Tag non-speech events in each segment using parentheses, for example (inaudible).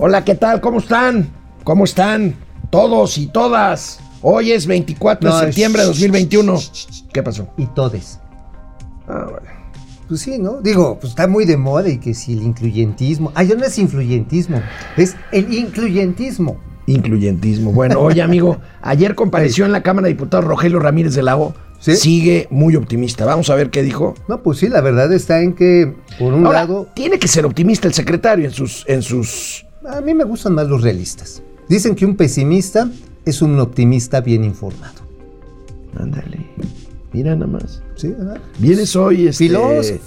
Hola, ¿qué tal? ¿Cómo están? ¿Cómo están? Todos y todas. Hoy es 24 de septiembre de shh, 2021. shh, shh, shh. ¿Qué pasó? Y todes. Ah, vale. Pues sí, ¿no? Digo, pues está muy de moda y que si el incluyentismo. Ah, ya no es influyentismo, es el incluyentismo. Incluyentismo. Bueno, oye, amigo, (laughs) ayer compareció en la Cámara de Diputados Rogelio Ramírez de la O. ¿Sí? Sigue muy optimista. Vamos a ver qué dijo. No, pues sí, la verdad está en que, por un Ahora, lado, tiene que ser optimista el secretario en sus, en sus. A mí me gustan más los realistas. Dicen que un pesimista es un optimista bien informado. Ándale. Mira nada más. ¿Sí? ¿verdad? Vienes hoy, este. Filósofo.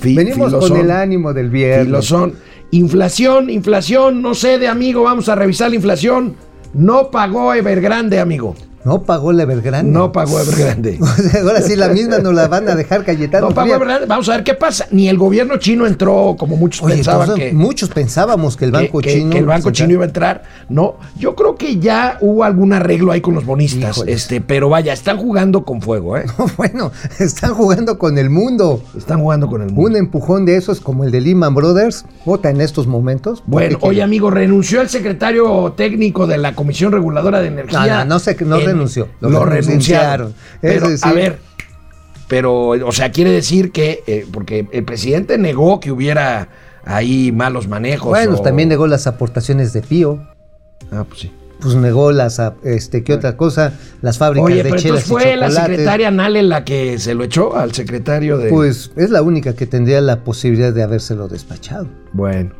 fi- Venimos filosón. con el ánimo del viernes. Filosón. Inflación, inflación, no sé de amigo, vamos a revisar la inflación. No pagó Evergrande, amigo. No pagó la Evergrande. No pagó Evergrande. (laughs) Ahora sí, la misma nos la van a dejar Cayetano. No pagó Frías. Evergrande. Vamos a ver qué pasa. Ni el gobierno chino entró como muchos Oye, pensaban entonces, que, muchos pensábamos que el banco que- chino. que el banco chino iba a entrar. No, yo creo que ya hubo algún arreglo ahí con los bonistas. Híjoles. Este, pero vaya, están jugando con fuego, ¿eh? (laughs) Bueno, están jugando con el mundo. Están jugando con el mundo. Un empujón de esos como el de Lehman Brothers, vota en estos momentos. Bueno, ¿Por qué oye amigo, renunció el secretario técnico de la Comisión Reguladora de Energía. No, no, no sé no En- renunció, Lo, lo renunciaron. renunciaron. Es Pero, decir- a ver, pero, o sea, quiere decir que, eh, porque el presidente negó que hubiera ahí malos manejos. Bueno, o- también negó las aportaciones de Pío. Ah, pues sí. Pues negó las, ah, este, ¿qué otra cosa? Las fábricas Oye, de pero entonces y fue la chocolates. secretaria Nale la que se lo echó al secretario de... Pues es la única que tendría la posibilidad de habérselo despachado. Bueno.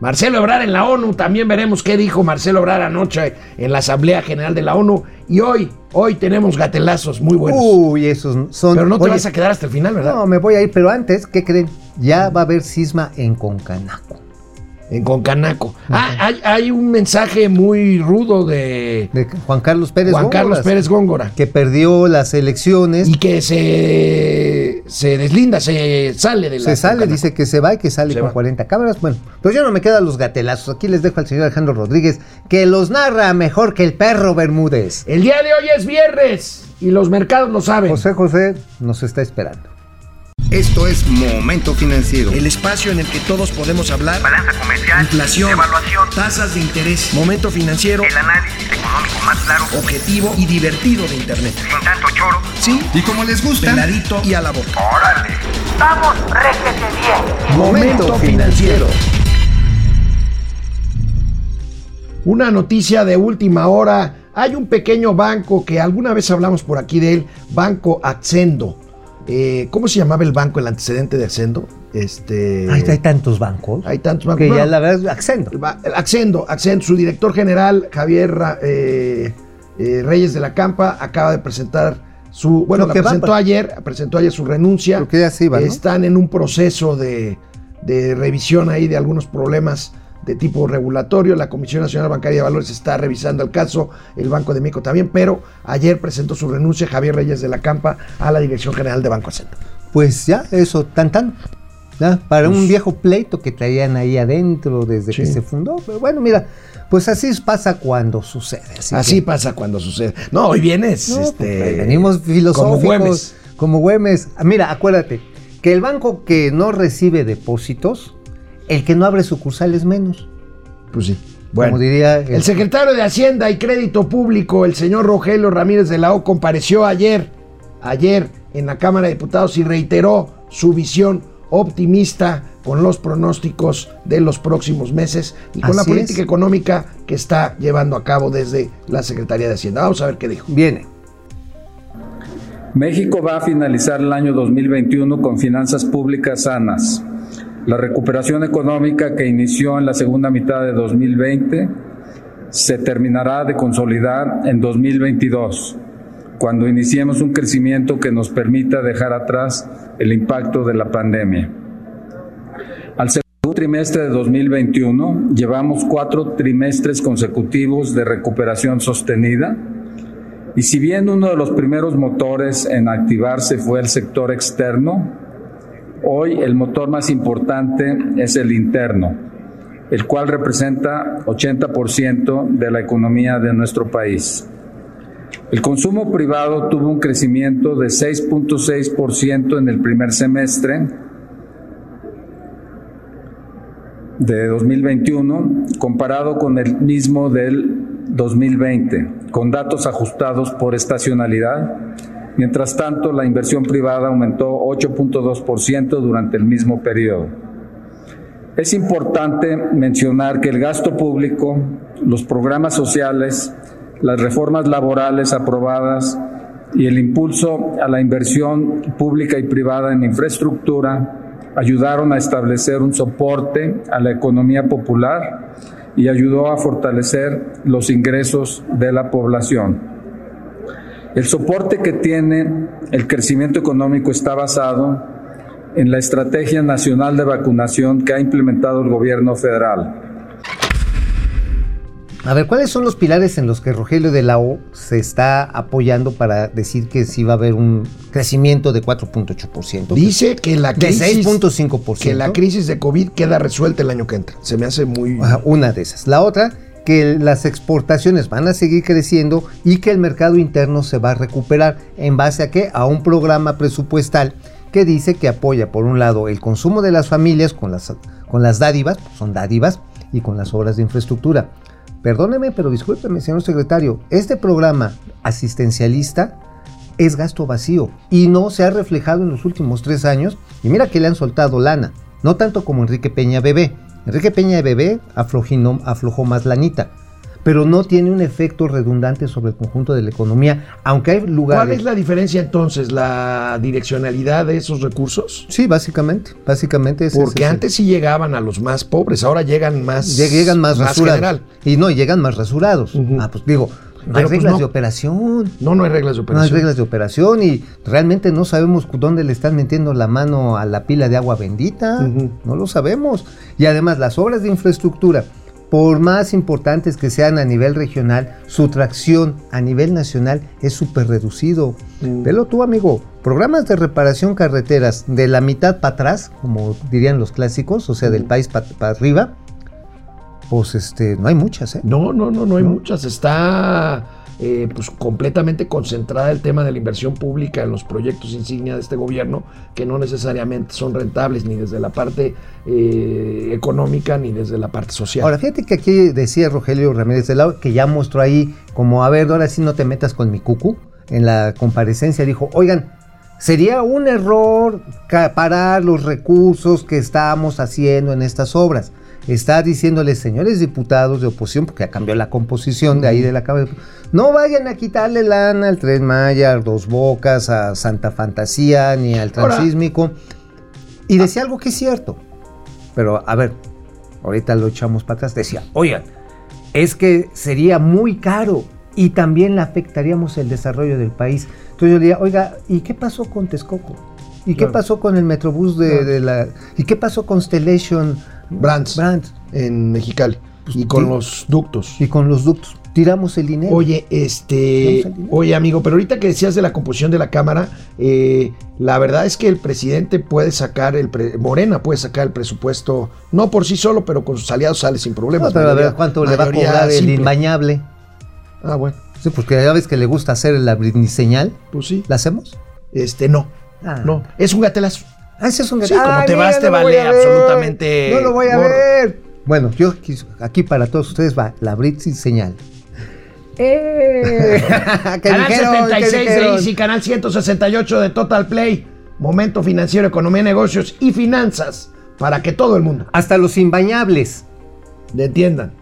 Marcelo Ebrard en la ONU, también veremos qué dijo Marcelo Ebrard anoche en la Asamblea General de la ONU. Y hoy, hoy tenemos gatelazo muy buenos. Uy, esos son. pero no te Oye, vas a quedar hasta el final, ¿verdad? No, me voy a ir, pero antes, ¿qué creen? Ya va a haber cisma en Concanaco. En Concanaco. Ah, hay, hay un mensaje muy rudo de De Juan Carlos Pérez Juan Carlos Góngora, Pérez Góngora. Que perdió las elecciones. Y que se, se deslinda, se sale de la se sale, Concanaco. dice que se va y que sale Se con va. 40 cámaras. Bueno, pues yo no me quedan los gatelazos. Aquí les dejo al señor Alejandro Rodríguez, que los narra mejor que el perro Bermúdez. El día de hoy es viernes y los mercados lo saben. José José nos está esperando. Esto es Momento Financiero. El espacio en el que todos podemos hablar. balanza comercial, Inflación, evaluación, tasas de interés, momento financiero, el análisis económico más claro, objetivo y divertido de Internet. sin tanto choro. Sí, Y como les gusta, peladito y a la boca. ¡Órale! ¡Vamos, réjete bien! Momento financiero. Una noticia de última hora. Hay un pequeño banco que alguna vez hablamos por aquí de él, Banco Accendo. Eh, ¿Cómo se llamaba el banco, el antecedente de Accendo? Este, Ay, hay tantos bancos. hay tantos bancos. que ya Bueno, la verdad, accendo. Va- Accendo, Accendo, su director general, Javier eh, eh, Reyes de la Campa, acaba de presentar su. Bueno, la va presentó pa- ayer, presentó ayer su renuncia. Lo que ya se iba, ¿no? Están en un proceso de, de revisión ahí de algunos problemas de tipo regulatorio. La Comisión Nacional Bancaria de Valores está revisando el caso, el Banco de México también, pero ayer presentó su renuncia Javier Reyes de la Campa a la Dirección General de Banco Accendo. Pues ya, eso, tan tan. Ya, para un viejo pleito que traían ahí adentro desde Sí. que se fundó. Pero bueno, mira, pues así pasa cuando sucede. Así, Así que- pasa cuando sucede. No, hoy vienes. No, este, pues, venimos filosóficos. Como Güemes. Como Güemes. Ah, Mira, acuérdate que el banco que no recibe depósitos, el que no abre sucursales menos. Pues sí. Bueno, Como diría el- el secretario de Hacienda y Crédito Público, el señor Rogelio Ramírez de la O, compareció ayer, ayer en la Cámara de Diputados y reiteró su visión optimista con los pronósticos de los próximos meses y con la política es. económica que está llevando a cabo desde la Secretaría de Hacienda. Vamos a ver qué dijo. Viene. México va a finalizar el año 2021 con finanzas públicas sanas. La recuperación económica que inició en la segunda mitad de 2020 se terminará de consolidar en 2022, cuando iniciemos un crecimiento que nos permita dejar atrás el impacto de la pandemia. Al segundo trimestre de 2021 llevamos cuatro trimestres consecutivos de recuperación sostenida y si bien uno de los primeros motores en activarse fue el sector externo, hoy el motor más importante es el interno, el cual representa 80% de la economía de nuestro país. El consumo privado tuvo un crecimiento de 6.6% en el primer semestre de 2021 comparado con el mismo del 2020, con datos ajustados por estacionalidad. Mientras tanto, la inversión privada aumentó 8.2% durante el mismo periodo. Es importante mencionar que el gasto público, los programas sociales, las reformas laborales aprobadas y el impulso a la inversión pública y privada en infraestructura ayudaron a establecer un soporte a la economía popular y ayudó a fortalecer los ingresos de la población. El soporte que tiene el crecimiento económico está basado en la Estrategia Nacional de Vacunación que ha implementado el gobierno federal. A ver, ¿cuáles son los pilares en los que Rogelio de la O se está apoyando para decir que sí va a haber un crecimiento de 4.8%? Dice que la de crisis, 6.5%. que la crisis de COVID queda resuelta el año que entra. Se me hace muy... Ajá, una de esas. La otra, que las exportaciones van a seguir creciendo y que el mercado interno se va a recuperar. ¿En base a qué? A un programa presupuestal que dice que apoya, por un lado, el consumo de las familias con las, con las dádivas, son dádivas, y con las obras de infraestructura. Perdóneme, pero discúlpeme, señor secretario, este programa asistencialista es gasto vacío y no se ha reflejado en los últimos tres años. Y mira que le han soltado lana, no tanto como Enrique Peña Bebé. Enrique Peña Bebé aflojó, aflojó más lanita, pero no tiene un efecto redundante sobre el conjunto de la economía, aunque hay lugares... ¿Cuál es la diferencia entonces? ¿La direccionalidad de esos recursos? Sí, básicamente, básicamente es Porque ese- antes sí llegaban a los más pobres, ahora llegan más... Lleg- llegan más, rasurados. general. Y no, llegan más rasurados. Ah, pues digo, no Pero, hay pues, reglas no. de operación. No, no hay reglas de No hay operación. reglas de operación y realmente no sabemos dónde le están metiendo la mano a la pila de agua bendita. No lo sabemos. Y además las obras de infraestructura, por más importantes que sean a nivel regional, su tracción a nivel nacional es súper reducido. Mm. Velo tú, amigo. Programas de reparación carreteras de la mitad para atrás, como dirían los clásicos, o sea, del país para arriba, pues este, no hay muchas, ¿eh? No, no, no, no hay No. muchas. Está eh, pues completamente concentrada el tema de la inversión pública en los proyectos insignia de este gobierno, que no necesariamente son rentables ni desde la parte eh, económica ni desde la parte social. Ahora, fíjate que aquí decía Rogelio Ramírez de Lau, que ya mostró ahí, como, a ver, ahora sí no te metas con mi cucu. En la comparecencia dijo, oigan, sería un error parar los recursos que estamos haciendo en estas obras. Está diciéndoles, señores diputados de oposición, porque ya cambió la composición de ahí de la Cámara, no vayan a quitarle lana al Tren Maya, a Dos Bocas, a Santa Fantasía, ni al Transísmico. Y decía algo que es cierto. Pero, a ver, ahorita lo echamos para atrás. Decía, oigan, es que sería muy caro y también le afectaríamos el desarrollo del país. Entonces yo le diría, oiga, ¿y qué pasó con Texcoco? ¿Y qué pasó con el Metrobús de, Claro. de la... ¿Y qué pasó con Stellation Brands, Brands? en Mexicali Pues, y con los ductos. Y con los ductos. Tiramos el dinero. Oye, este, dinero. oye amigo, pero ahorita que decías de la composición de la Cámara, eh, la verdad es que el presidente puede sacar, el pre- Morena puede sacar el presupuesto, no por sí solo, pero con sus aliados sale sin No, problemas. a ver cuánto le va a cobrar el simple. imbañable. Ah, bueno, Sí, porque ya ves que le gusta hacer la Britney señal. pues sí. ¿La hacemos? Este, no, Ah. no, es un gatelazo. Ah, ese es un Sí, como Ay, te vas, mira, te no lo voy vale absolutamente No lo voy a gorro. ver. Bueno, yo aquí, para todos ustedes va la Britney señal. ¡Eh! (laughs) ¿Qué Canal dijeron? ¿Qué 76 de? Easy, canal 168 de Total Play, Momento Financiero, Economía, Negocios y Finanzas, para que todo el mundo Hasta los imbañables. le entiendan.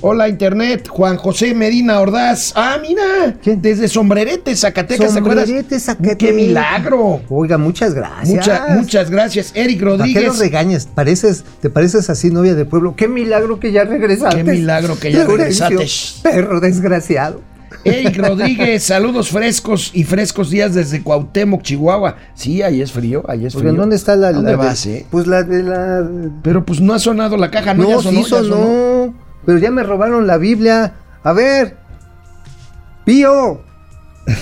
Hola Internet, Juan José Medina Ordaz. Ah, mira, ¿Quién? desde Sombrerete, Zacatecas. Sombrerete, Zacatecas. ¡Qué milagro! Oiga, muchas gracias. Mucha- muchas gracias, Eric ¿Para qué Rodríguez. los regañas? Pareces, te pareces así novia de pueblo. Qué milagro que ya regresaste. Qué milagro que ya regresaste. Perro desgraciado. Eric Rodríguez, saludos frescos y frescos días desde Cuauhtémoc, Chihuahua. Sí, ahí es frío, ahí es frío. Oigan, ¿dónde está la, ¿Dónde la de- vas, eh? Pues la de la Pero pues no ha sonado la caja, ¿no? No, ya sonó, sí ya sonó. Pero ya me robaron la Biblia. A ver. Pío.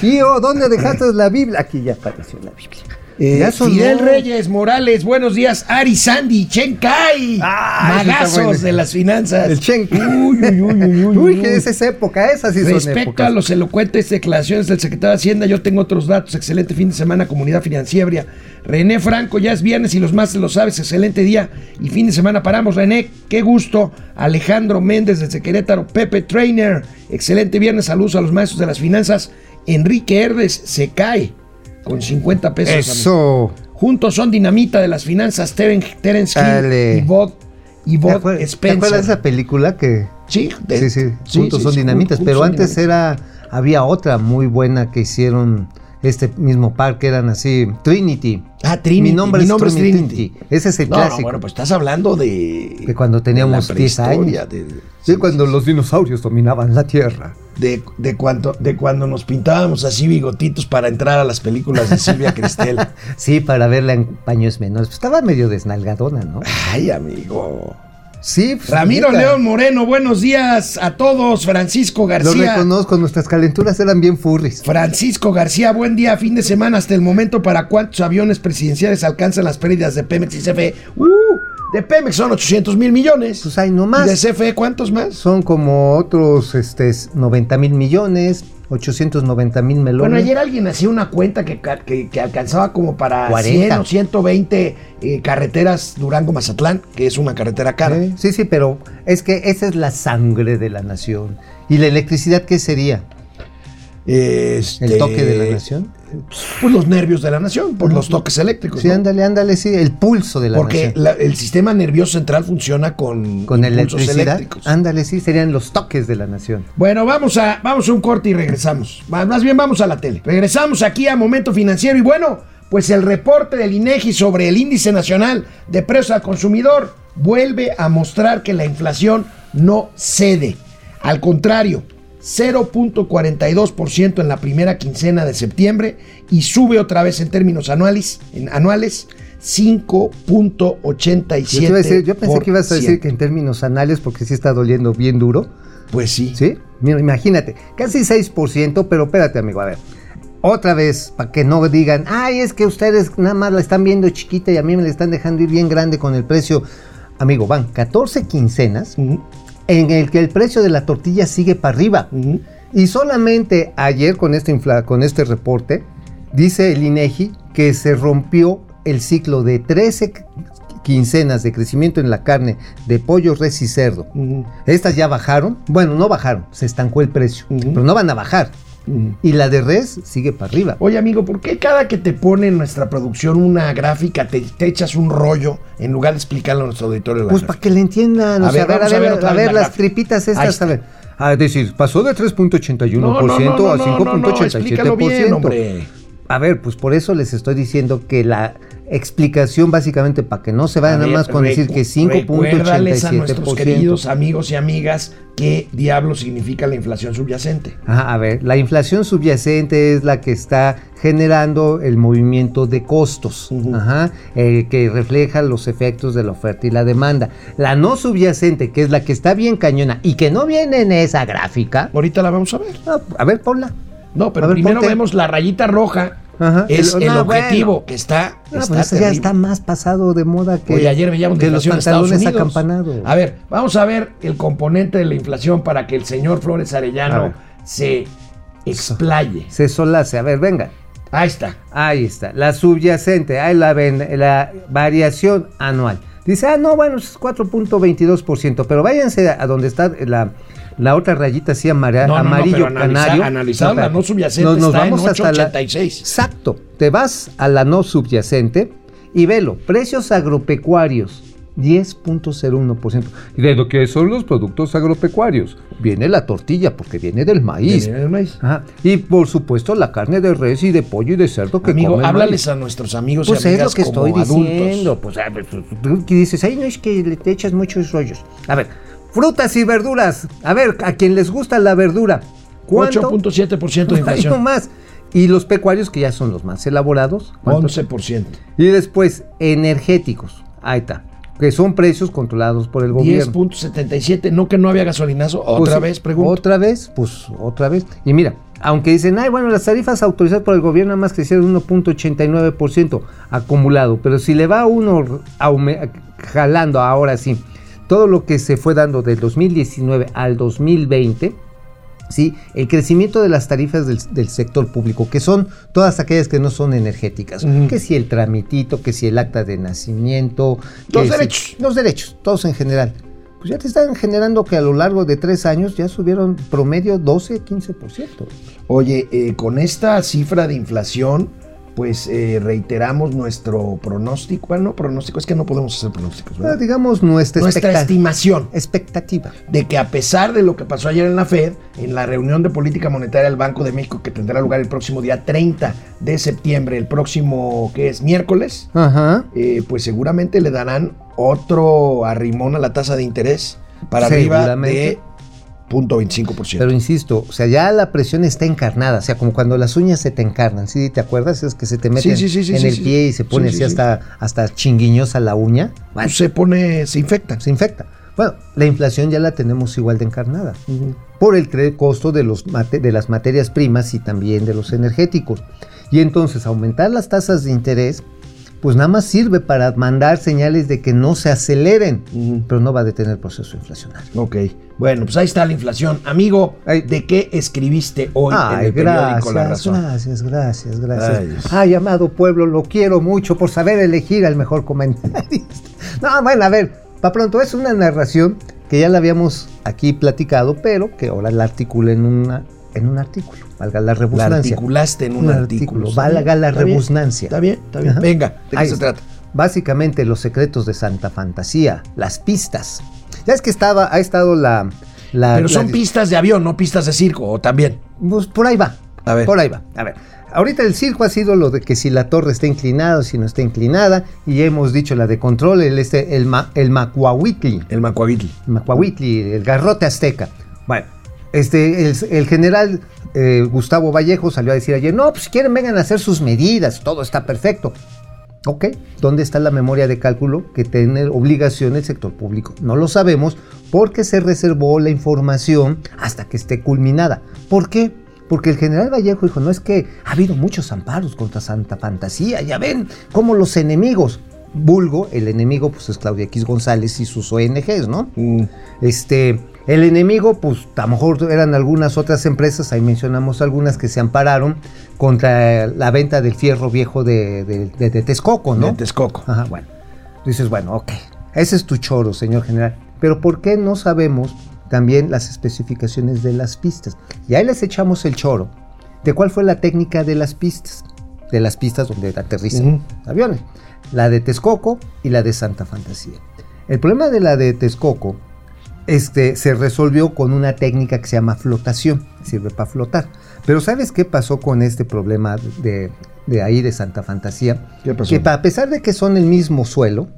Pío, ¿dónde dejaste la Biblia? Aquí ya apareció la Biblia. Eh. Fidel Reyes Morales, buenos días. Ari Sandy, Chen Kai, Ah, magazos bueno. de las finanzas. El Chen. Uy, uy, uy, uy, uy, Uy, uy. que es esa época, esas sí son Respecto épocas. a los elocuentes declaraciones del secretario de Hacienda, yo tengo otros datos. Excelente fin de semana, comunidad financiera. René Franco, ya es viernes y los más lo sabes. Excelente día y fin de semana paramos. René, qué gusto. Alejandro Méndez desde Querétaro. Pepe Trainer, excelente viernes. Saludos a los maestros de las finanzas. Enrique Herdes se cae con 50 pesos. amigo. Eso. Juntos son dinamita de las finanzas. Teren- Terence. Hill y Bob, y ¿Te Bob acuer- ¿Te Spencer. acuerdas de esa película que Sí, de- Sí, sí, sí, juntos son dinamitas, juntos pero son antes era había otra muy buena que hicieron este mismo par que eran así Trinity. Ah, Trinity, Mi nombre, mi es, nombre es Trinity. Trinity. Ese es el No, no, clásico. bueno, pues estás hablando de. De cuando teníamos de la 10 años. De, sí, cuando los dinosaurios dominaban la Tierra. De, de cuando, de cuando nos pintábamos así bigotitos para entrar a las películas de Silvia Cristel. (laughs) Sí, para verla en paños menores. Pues estaba medio desnalgadona, ¿no? Ay, amigo. Sí, pues, Ramiro. León Moreno, buenos días a todos. Francisco Lo García. reconozco, nuestras calenturas eran bien furries. Francisco García, buen día, fin de semana hasta el momento para cuántos aviones presidenciales alcanzan las pérdidas de Pemex y CFE. ¡Uh! De Pemex son 800 mil millones. Pues hay no ¿Y más. de CFE cuántos más? Son como otros este, 90 mil millones, 890 mil melones. Bueno, ayer alguien hacía una cuenta que, que- que alcanzaba como para 40. 100 o 120 eh, carreteras Durango-Mazatlán, que es una carretera cara. Sí, Sí, sí, pero es que esa es la sangre de la nación. ¿Y la electricidad qué sería? Este, ¿El toque de la nación? Pues los nervios de la nación, por los toques eléctricos. Sí, ¿no? ándale, ándale, sí, el pulso de la Porque nación. la- el sistema nervioso central funciona con, Con electricidad. eléctricos. Ándale, sí, serían los toques de la nación. Bueno, vamos a, vamos a un corte y regresamos. Más bien vamos a la tele. Regresamos aquí a Momento Financiero y bueno, pues el reporte del INEGI sobre el índice nacional de precios al consumidor vuelve a mostrar que la inflación no cede. Al contrario, 0.42% en la primera quincena de septiembre y sube otra vez en términos anuales, en anuales 5.87%. Yo, yo pensé que ibas a decir que en términos anales, porque sí está doliendo bien duro. Pues sí. ¿Sí? Mira, imagínate, casi 6%, pero espérate, amigo, a ver. Otra vez, para que no digan, ay, es que ustedes nada más la están viendo chiquita y a mí me la están dejando ir bien grande con el precio. Amigo, van 14 quincenas en el que el precio de la tortilla sigue para arriba. Y solamente ayer con este, con este reporte, dice el INEGI que se rompió el ciclo de 13 qu- quincenas de crecimiento en la carne de pollo, res y cerdo. Estas ya bajaron. Bueno, no bajaron, se estancó el precio, pero no van a bajar. Y la de res sigue para arriba. Oye, amigo, ¿por qué cada que te pone en nuestra producción una gráfica te, te echas un rollo en lugar de explicarlo a nuestro auditorio? Pues para que le entiendan. A o sea, ver, a ver, a a ver, a la las gráfica. tripitas estas. A ver. A decir, pasó de 3.81% a 5.87%. explícalo bien, hombre. A ver, pues por eso les estoy diciendo que la explicación básicamente para que no se vayan A nada más con decir que recu- Recuérdales a nuestros queridos 5.87%. amigos y amigas qué diablo significa la inflación subyacente. Ajá, a ver, la inflación subyacente es la que está generando el movimiento de costos, ajá, eh, que refleja los efectos de la oferta y la demanda. La no subyacente, que es la que está bien cañona y que no viene en esa gráfica, Ahorita la vamos a ver. ah, a ver, ponla. No, pero ver, primero ponte. vemos la rayita roja. Ajá, Es el- el, no, objetivo bueno. que está. Ah, está pues ya está más pasado de moda que, Oye, ayer veíamos que los pantalones acampanados. A ver, vamos a ver el componente de la inflación para que el señor Flores Arellano se explaye. Se solace, a ver, venga. Ahí está. Ahí está, la subyacente, ahí la ven, la variación anual. Dice, ah, no, bueno, es 4.22%, pero váyanse a donde está la, la otra rayita así No, no, no, amarillo pero analiza- canario. la espérate. no subyacente está en 8.86. Exacto, te vas a la no subyacente y velo, precios agropecuarios. 10.01%. ¿Y de lo que son los productos agropecuarios? Viene la tortilla porque viene del maíz. Viene del maíz. Ajá. Y por supuesto la carne de res y de pollo y de cerdo que Amigo, comen háblales maíz. a nuestros amigos Pues y es amigas lo que como estoy adultos. diciendo. Pues a ver, tú- dices, ay, no es que le te echas muchos rollos. A ver, frutas y verduras. A ver, a quien les gusta la verdura. ¿Cuánto? 8.7% de (laughs) Ay, no inflación. más. Y los pecuarios, que ya son los más elaborados. ¿cuánto? 11%. Y después, energéticos. Ahí está. que son precios controlados por el gobierno. 10.77, no que no había gasolinazo. Otra Pues, vez, pregunto. Otra vez, pues otra vez. Y mira, aunque dicen, ay, bueno, las tarifas autorizadas por el gobierno nada más crecieron 1.89% acumulado, pero si le va a uno jalando ahora sí todo lo que se fue dando del 2019 al 2020, ¿sí? el crecimiento de las tarifas del, del sector público, que son todas aquellas que no son energéticas, que si el tramitito, que si el acta de nacimiento, Los si- derechos. los derechos, todos en general. Pues ya te están generando que a lo largo de tres años ya subieron promedio 12, 15%. Oye, eh, con esta cifra de inflación, pues eh, reiteramos nuestro pronóstico. Bueno, no pronóstico, es que no podemos hacer pronósticos, Ah, ¿verdad? digamos nuestra, Nuestra expecta- estimación expectativa. de que a pesar de lo que pasó ayer en la Fed, en la reunión de política monetaria del Banco de México que tendrá lugar el próximo día 30 de septiembre, el próximo que es miércoles, Ajá. eh, pues seguramente le darán otro arrimón a la tasa de interés para arriba de. 0.25%. Pero insisto, o sea, ya la presión está encarnada, o sea, como cuando las uñas se te encarnan, ¿sí? ¿Te acuerdas? Es que se te meten sí, sí, sí, en el pie y se pone Sí, sí, así sí. hasta, hasta chinguiñosa la uña. Bueno, se pone, se infecta. se infecta. Bueno, la inflación ya la tenemos igual de encarnada. Por el costo de, los mate- de las materias primas y también de los energéticos. Y entonces aumentar las tasas de interés, pues nada más sirve para mandar señales de que no se aceleren, pero no va a detener el proceso inflacionario. Ok. Bueno, pues ahí está la inflación. Amigo. ¿de qué escribiste hoy en Ay, el periódico gracias, La Razón? gracias, gracias, gracias. Ay. Ay, amado pueblo, lo quiero mucho por saber elegir al mejor comentarista. (laughs) No, bueno, a ver, para pronto es una narración que ya la habíamos aquí platicado, pero que ahora la articulé en, una, en un artículo, valga la La rebusnancia. articulaste en un, Un artículo. valga la está bien, rebusnancia. Está bien, está bien. Venga, ¿de qué Ahí se está. trata? Básicamente los secretos de Santa Fantasía, las pistas. Ya es que estaba, ha estado la... la Pero la son pistas de avión, no pistas de circo, o también. Pues por ahí va. A ver. Por ahí va. A ver. Ahorita el circo ha sido lo de que si la torre está inclinada o si no está inclinada. Y hemos dicho la de control, el, este, el, ma- el macuahuitli. El Macuavitli. El macuahuitli, el garrote azteca. Bueno, este, el, el general eh, Gustavo Vallejo salió a decir ayer, no, pues si quieren vengan a hacer sus medidas, todo está perfecto. Ok, ¿dónde está la memoria de cálculo que tiene obligación el sector público? No lo sabemos porque se reservó la información hasta que esté culminada. ¿Por qué? Porque el general Vallejo dijo, no es que ha habido muchos amparos contra Santa Fantasía, ya ven, como los enemigos. Vulgo, el enemigo pues es Claudia X González y sus ONGs, ¿no? Mm, Este, el enemigo, pues a lo mejor eran algunas otras empresas, ahí mencionamos algunas que se ampararon contra la venta del fierro viejo de, de, de- de Texcoco, ¿no? De Texcoco. Ajá, bueno. Dices, bueno, ok, ese es tu choro, señor general. Pero ¿por qué no sabemos también las especificaciones de las pistas? Y ahí les echamos el choro de cuál fue la técnica de las pistas, de las pistas donde aterrizan Ujú. aviones. La de Texcoco y la de Santa Fantasía. El problema de la de Texcoco este, se resolvió con una técnica que se llama flotación, sirve para flotar. Pero ¿sabes qué pasó con este problema de, de ahí de Santa Fantasía? ¿Qué pasó? Que a pesar de que son el mismo suelo,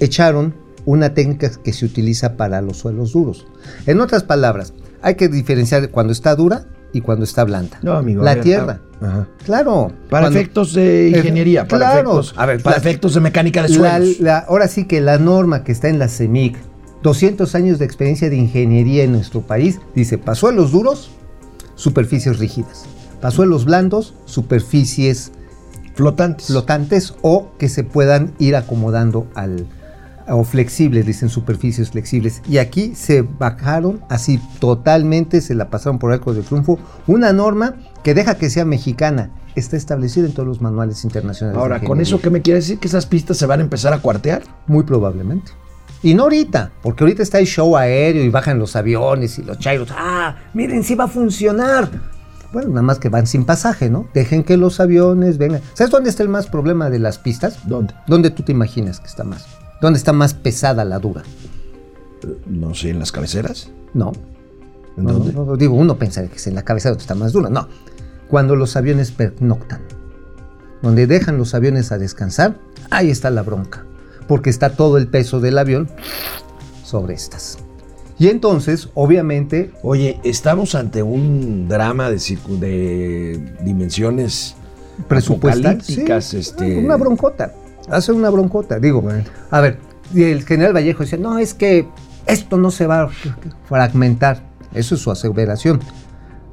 echaron una técnica que se utiliza para los suelos duros. En otras palabras, hay que diferenciar cuando está dura y cuando está blanda. No, amigo. La ver, tierra. ah, Ajá. Claro. Para cuando- efectos de Eh, ingeniería, para, claro. efectos, A ver, para la- efectos de mecánica de La- suelos. la- ahora sí que la norma que está en la CEMIC, 200 años de experiencia de ingeniería en nuestro país, dice, para suelos duros, superficies rígidas. Para suelos blandos, superficies flotantes. flotantes o que se puedan ir acomodando al o flexibles, dicen superficies flexibles. Y aquí se bajaron así totalmente, se la pasaron por arco de triunfo, una norma que deja que sea mexicana, está establecida en todos los manuales internacionales. Ahora, ¿con eso qué me quiere decir? ¿Que esas pistas se van a empezar a cuartear? Muy probablemente. Y no ahorita, porque ahorita está el show aéreo y bajan los aviones y los chairos. Ah, miren, sí va a funcionar. Bueno, nada más que van sin pasaje, ¿no? Dejen que los aviones vengan. ¿Sabes dónde está el más problema de las pistas? ¿Dónde? ¿Dónde tú te imaginas que está más? ¿Dónde está más pesada la dura? No sé, en las cabeceras. No. ¿En no, dónde? no, no, digo, uno pensaría que es en la donde está más dura. No. Cuando los aviones pernoctan. Donde dejan los aviones a descansar, ahí está la bronca. Porque está todo el peso del avión sobre estas. Y entonces, obviamente, Oye, estamos ante un drama de, dimensiones presupuestal. apocalípticas, sí, este, Una broncota. Hace una broncota. Digo, Bueno. a ver, Y el general Vallejo decía, no, es que esto no se va a fragmentar. Eso es su aseveración.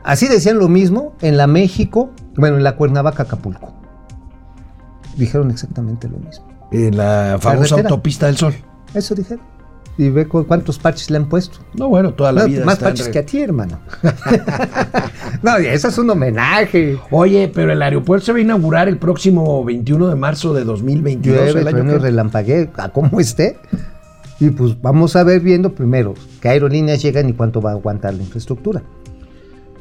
Así decían lo mismo en la México, bueno, en la Cuernavaca, Acapulco. Dijeron exactamente lo mismo. En la famosa Carretera. autopista del sol. Eso dijeron. Y ve cu- cuántos parches le han puesto. No, bueno, toda la No, vida. más parches re- que a ti, hermano. (laughs) no, y eso es un homenaje. Oye, pero el aeropuerto se va a inaugurar el próximo 21 de marzo de 2022. Llueve, el año que- relampaguee, a cómo esté. Y pues vamos a ver viendo primero qué aerolíneas llegan y cuánto va a aguantar la infraestructura.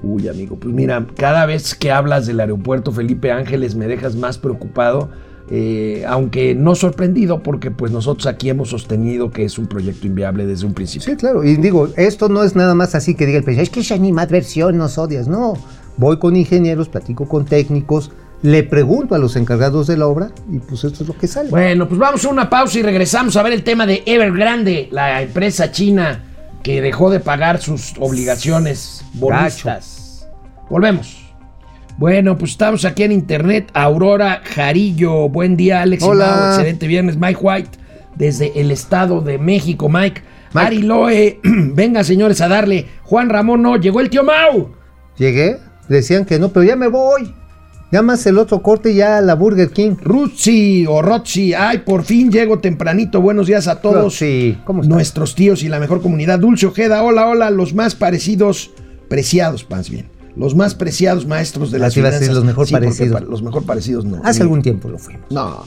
Uy, amigo, pues mira, cada vez que hablas del aeropuerto Felipe Ángeles me dejas más preocupado, eh, aunque no sorprendido, porque pues nosotros aquí hemos sostenido que es un proyecto inviable desde un principio. Sí, claro. Y digo, esto no es nada más así que diga el presidente, es que es animadversión, nos odias. No, voy con ingenieros, platico con técnicos, le pregunto a los encargados de la obra y pues esto es lo que sale. Bueno, pues vamos a una pausa y regresamos a ver el tema de Evergrande, la empresa china que dejó de pagar sus obligaciones bonistas. Volvemos. Bueno, pues estamos aquí en internet. Aurora Jarillo, buen día, Alex. y Hola. Mau, excelente viernes. Mike White, desde el Estado de México. Mike, Mike. Ari Loe, (clears throat) venga señores a darle. Juan Ramón, no, llegó el tío Mau. Llegué, decían que no, pero ya me voy. Ya más el otro corte ya a la Burger King. Rutzi o Rotzi, ay, por fin llego tempranito. Buenos días a todos. Sí, ¿cómo estás? Nuestros tíos y la mejor comunidad. Dulce Ojeda, hola, hola, los más parecidos, preciados, más bien. Los más preciados maestros de las Así iba a ser, finanzas. los mejor Sí, parecidos. pa- los mejor parecidos no. Hace Ni- algún tiempo lo fuimos. No.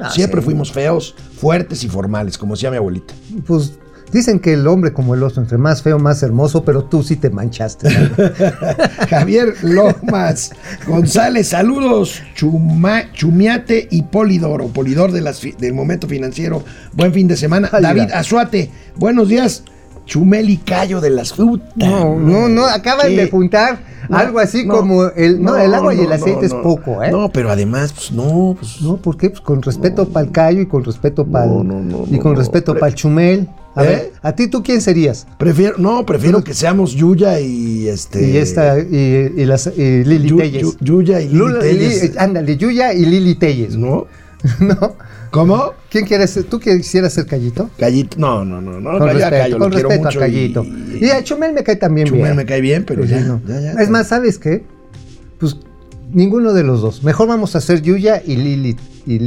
Ah, Siempre sí. fuimos feos, fuertes y formales, como decía mi abuelita. Pues dicen que el hombre como el oso, entre más feo, más hermoso, pero tú sí te manchaste. (laughs) Javier Lomas González, saludos. Chuma- Chumiate y Polidor, o Polidor de las del momento financiero. Buen fin de semana. Ay, David. Azuate, buenos días. Chumel y Cayo de las frutas. No, no, no, acaban ¿Qué? de juntar No, algo así no, como el, no, el agua y el aceite es poco, ¿eh? No, pero además, pues no, pues. No, ¿por qué? Pues con respeto para el Cayo y con respeto para No, no, no, y con respeto para el Chumel. A ¿Eh? ver, ¿a ti tú quién serías? Prefiero, no, prefiero que seamos Yuya y este. Y esta y, y las y Lili Yu- Telles. Yu- Yuya y Lili Telles. Ándale, Yuya y Lili Telles. ¿No? (laughs) ¿No? ¿Cómo? ¿Quién quieres ser? ¿Tú quisieras ser Callito? Callito. No, no, no, no. Con respeto, Callo, lo con respeto a Callito. Y, Y, a Chumel me cae también Chumel bien. me cae bien, pero ya, no. ya, ya. Es más, ¿sabes qué? Pues ninguno de los dos. Mejor vamos a hacer Yuya y Lili y.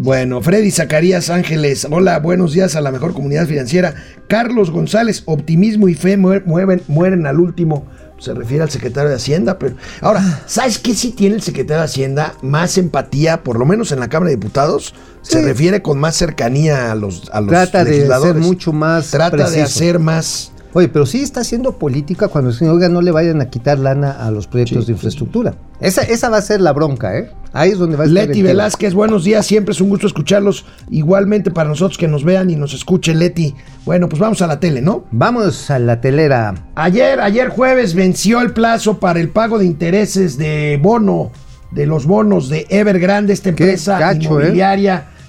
Bueno, Freddy Zacarías Ángeles, hola, buenos días a la mejor comunidad financiera. Carlos González, optimismo y fe muer- mueven- mueren al último. Se refiere al secretario de Hacienda, pero ahora, ¿sabes qué sí tiene el secretario de Hacienda? Más empatía, por lo menos en la Cámara de Diputados, se refiere con más cercanía a los, a los Trata de ser mucho más Trata de hacer más. Oye, pero sí está haciendo política cuando dicen, oiga, no le vayan a quitar lana a los proyectos de infraestructura. Esa, esa va a ser la bronca, ¿eh? Ahí es donde va a estar Leti. Velázquez, buenos días, siempre es un gusto escucharlos. Igualmente para nosotros que nos vean y nos escuchen, Leti. Bueno, pues vamos a la tele, ¿no? Vamos a la telera. Ayer, ayer jueves venció el plazo para el pago de intereses de bono, de los bonos de Evergrande, esta empresa ¿eh?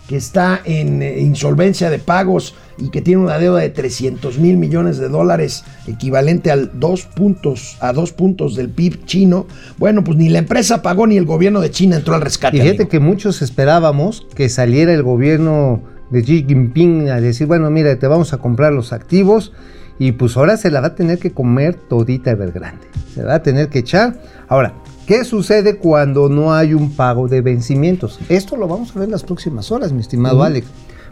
Que está en eh, insolvencia de pagos y que tiene una deuda de 300 mil millones de dólares, equivalente al dos puntos, a dos puntos del PIB chino. Bueno, pues ni la empresa pagó ni el gobierno de China entró al rescate. Y fíjate amigo. que muchos esperábamos que saliera el gobierno de Xi Jinping a decir, bueno, mira, te vamos a comprar los activos y pues ahora se la va a tener que comer todita Evergrande. Se la va a tener que echar. Ahora, ¿qué sucede cuando no hay un pago de vencimientos? Esto lo vamos a ver en las próximas horas, mi estimado Alex.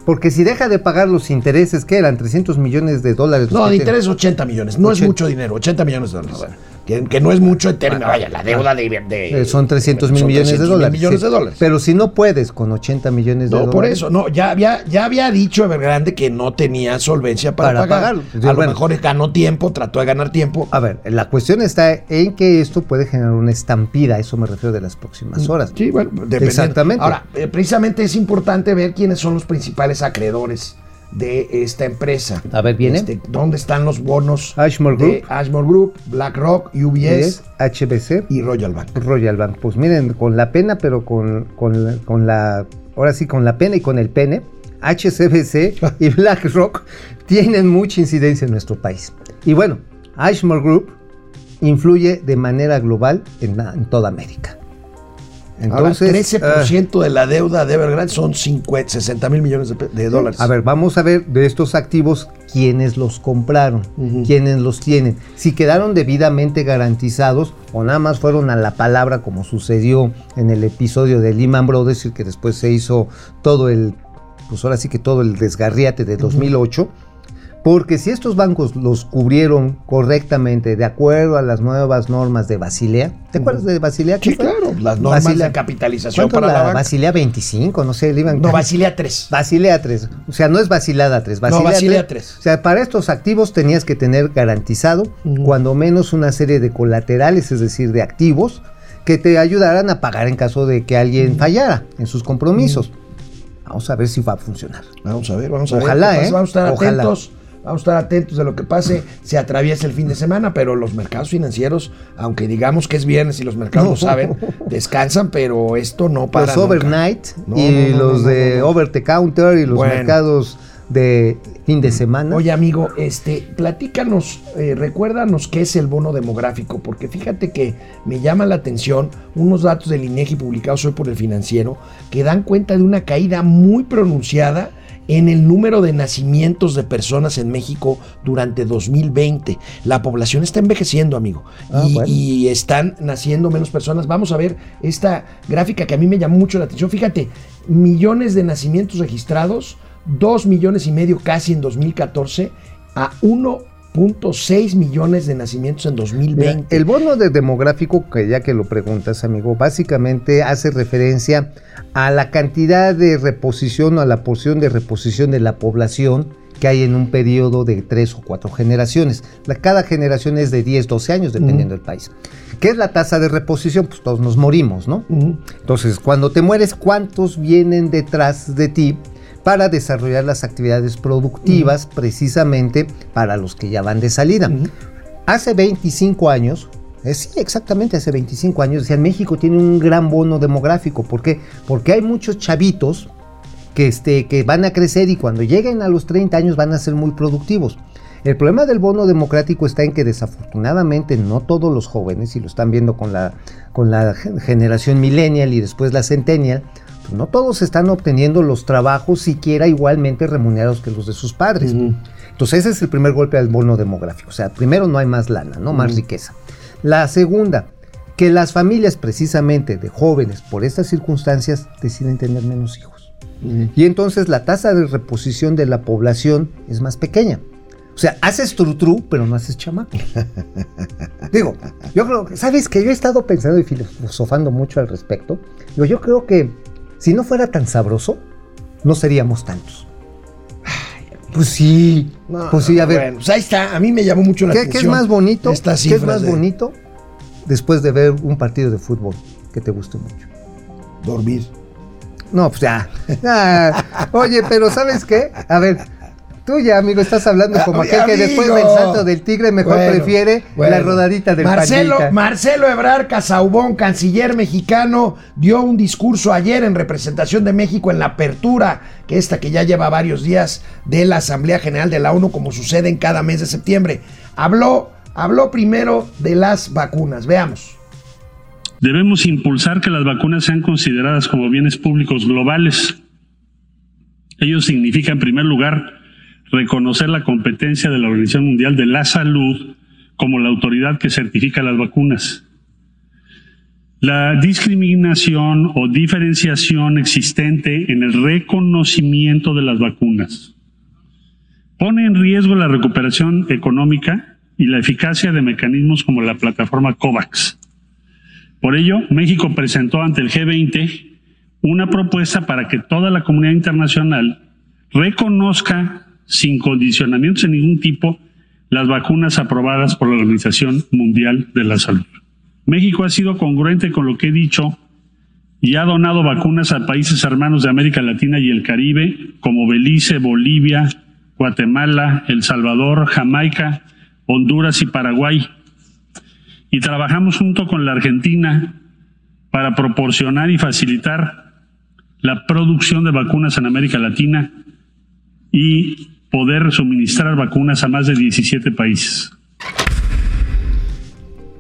Porque si deja de pagar los intereses, que eran 300 millones de dólares. No, de interés 80 millones. No es 80. mucho dinero, 80 millones de dólares. Que, que no es mucho en términos. Vaya, la deuda de. de- Eh, son 300 mil millones de 300 mil dólares. millones sí. de dólares. Pero si no puedes con 80 millones de No, dólares. por eso, no, ya había, ya había dicho Evergrande que no tenía solvencia para, Para pagar. pagarlo. A lo mejor ganó tiempo, trató de ganar tiempo. A ver, la cuestión está en que esto puede generar una estampida, a eso me refiero de las próximas horas. Sí, bueno, dependiendo. Exactamente. Ahora, eh, precisamente es importante ver quiénes son los principales acreedores de esta empresa. A ver, ¿viene? Este, ¿Dónde están los bonos Ashmore de Group. Ashmore Group, BlackRock, UBS HBC, y Royal Bank? Royal Bank. Pues miren, con la pena, pero con, con, la- con la, ahora sí, con la pena y con el pene, HCBC y (laughs) BlackRock tienen mucha incidencia en nuestro país. Y bueno, Ashmore Group influye de manera global en toda América. Entonces, Ahora, 13% de la deuda de Evergrande son 50, 60 mil millones de, de dólares. A ver, vamos a ver de estos activos quiénes los compraron, quiénes los tienen, si quedaron debidamente garantizados o nada más fueron a la palabra como sucedió en el episodio de Lehman Brothers y que después se hizo todo el, pues ahora sí que todo el desgarriate de 2008. Porque si estos bancos los cubrieron correctamente de acuerdo a las nuevas normas de Basilea, ¿te acuerdas de Basilea? Sí, claro, las normas Basilea. de capitalización ¿Cuánto para la, la banca. Basilea 25, no sé, le iban No, Basilea 3. Basilea 3. O sea, no es Basilada 3. Basilea, Basilea 3. 3. O sea, para estos activos tenías que tener garantizado cuando menos una serie de colaterales, es decir, de activos, que te ayudaran a pagar en caso de que alguien fallara en sus compromisos. Vamos a ver si va a funcionar. Vamos a ver, vamos a Ojalá, ver. qué pasa. ¿eh? Vamos a estar Ojalá. atentos. Vamos a estar atentos de lo que pase. Se atraviesa el fin de semana, pero los mercados financieros, aunque digamos que es viernes y los mercados lo (laughs) saben, descansan, pero esto no para. los nunca. overnight No, y no, no, los de over the counter y los Bueno. mercados de fin de semana. Oye, amigo, este, platícanos, eh, recuérdanos qué es el bono demográfico, porque fíjate que me llama la atención unos datos del INEGI publicados hoy por el financiero que dan cuenta de una caída muy pronunciada en el número de nacimientos de personas en México durante 2020. La población está envejeciendo, amigo, Ah, y, bueno. y están naciendo menos personas. Vamos a ver esta gráfica que a mí me llamó mucho la atención. Fíjate, millones de nacimientos registrados, 2 millones y medio casi en 2014 a 1.6 millones de nacimientos en Mira, 2020. el bono de demográfico, que ya que lo preguntas, amigo, básicamente hace referencia a la cantidad de reposición o a la porción de reposición de la población que hay en un periodo de tres o cuatro generaciones. La- cada generación es de 10, 12 años, dependiendo del país. ¿Qué es la tasa de reposición? Pues todos nos morimos, ¿no? Entonces, cuando te mueres, ¿cuántos vienen detrás de ti para desarrollar las actividades productivas precisamente para los que ya van de salida? Hace 25 años, eh, sí, exactamente hace 25 años, decían México tiene un gran bono demográfico. ¿Por qué? Porque hay muchos chavitos que, este, que van a crecer y cuando lleguen a los 30 años van a ser muy productivos. El problema del bono democrático está en que desafortunadamente no todos los jóvenes, y lo están viendo con la, con la gen- generación millennial y después la centennial, no todos están obteniendo los trabajos siquiera igualmente remunerados que los de sus padres. Entonces ese es el primer golpe al bono demográfico. O sea, primero no hay más lana, no más riqueza. La segunda, que las familias precisamente de jóvenes por estas circunstancias deciden tener menos hijos. Y entonces la tasa de reposición de la población es más pequeña. O sea, haces trutru, pero no haces chamaco. (laughs) Digo, yo creo que, ¿sabes que Yo he estado pensando y filosofando mucho al respecto. Digo, yo creo que si no fuera tan sabroso, no seríamos tantos. Pues sí, No, pues sí, a ver. bueno, pues ahí está, a mí me llamó mucho la ¿Qué, atención. qué es más bonito? ¿Qué es más de bonito después de ver un partido de fútbol que te guste mucho? Dormir. No, pues ya. Ah, oye, pero ¿sabes qué? A ver, tú ya, amigo, estás hablando como Oye, aquel que después del salto del tigre mejor Bueno, prefiere la bueno. rodadita del Marcelo. Marcelo Ebrard Casaubón, canciller mexicano, dio un discurso ayer en representación de México en la apertura, que esta que ya lleva varios días de la Asamblea General de la ONU, como sucede en cada mes de septiembre. Habló, habló primero de las vacunas. Veamos. Debemos impulsar que las vacunas sean consideradas como bienes públicos globales. Ello significa, en primer lugar, reconocer la competencia de la Organización Mundial de la Salud como la autoridad que certifica las vacunas. La discriminación o diferenciación existente en el reconocimiento de las vacunas pone en riesgo la recuperación económica y la eficacia de mecanismos como la plataforma COVAX. Por ello, México presentó ante el G20 una propuesta para que toda la comunidad internacional reconozca sin condicionamientos de ningún tipo las vacunas aprobadas por la Organización Mundial de la Salud. México ha sido congruente con lo que he dicho y ha donado vacunas a países hermanos de América Latina y el Caribe, como Belice, Bolivia, Guatemala, El Salvador, Jamaica, Honduras y Paraguay y trabajamos junto con la Argentina para proporcionar y facilitar la producción de vacunas en América Latina y poder suministrar vacunas a más de 17 países.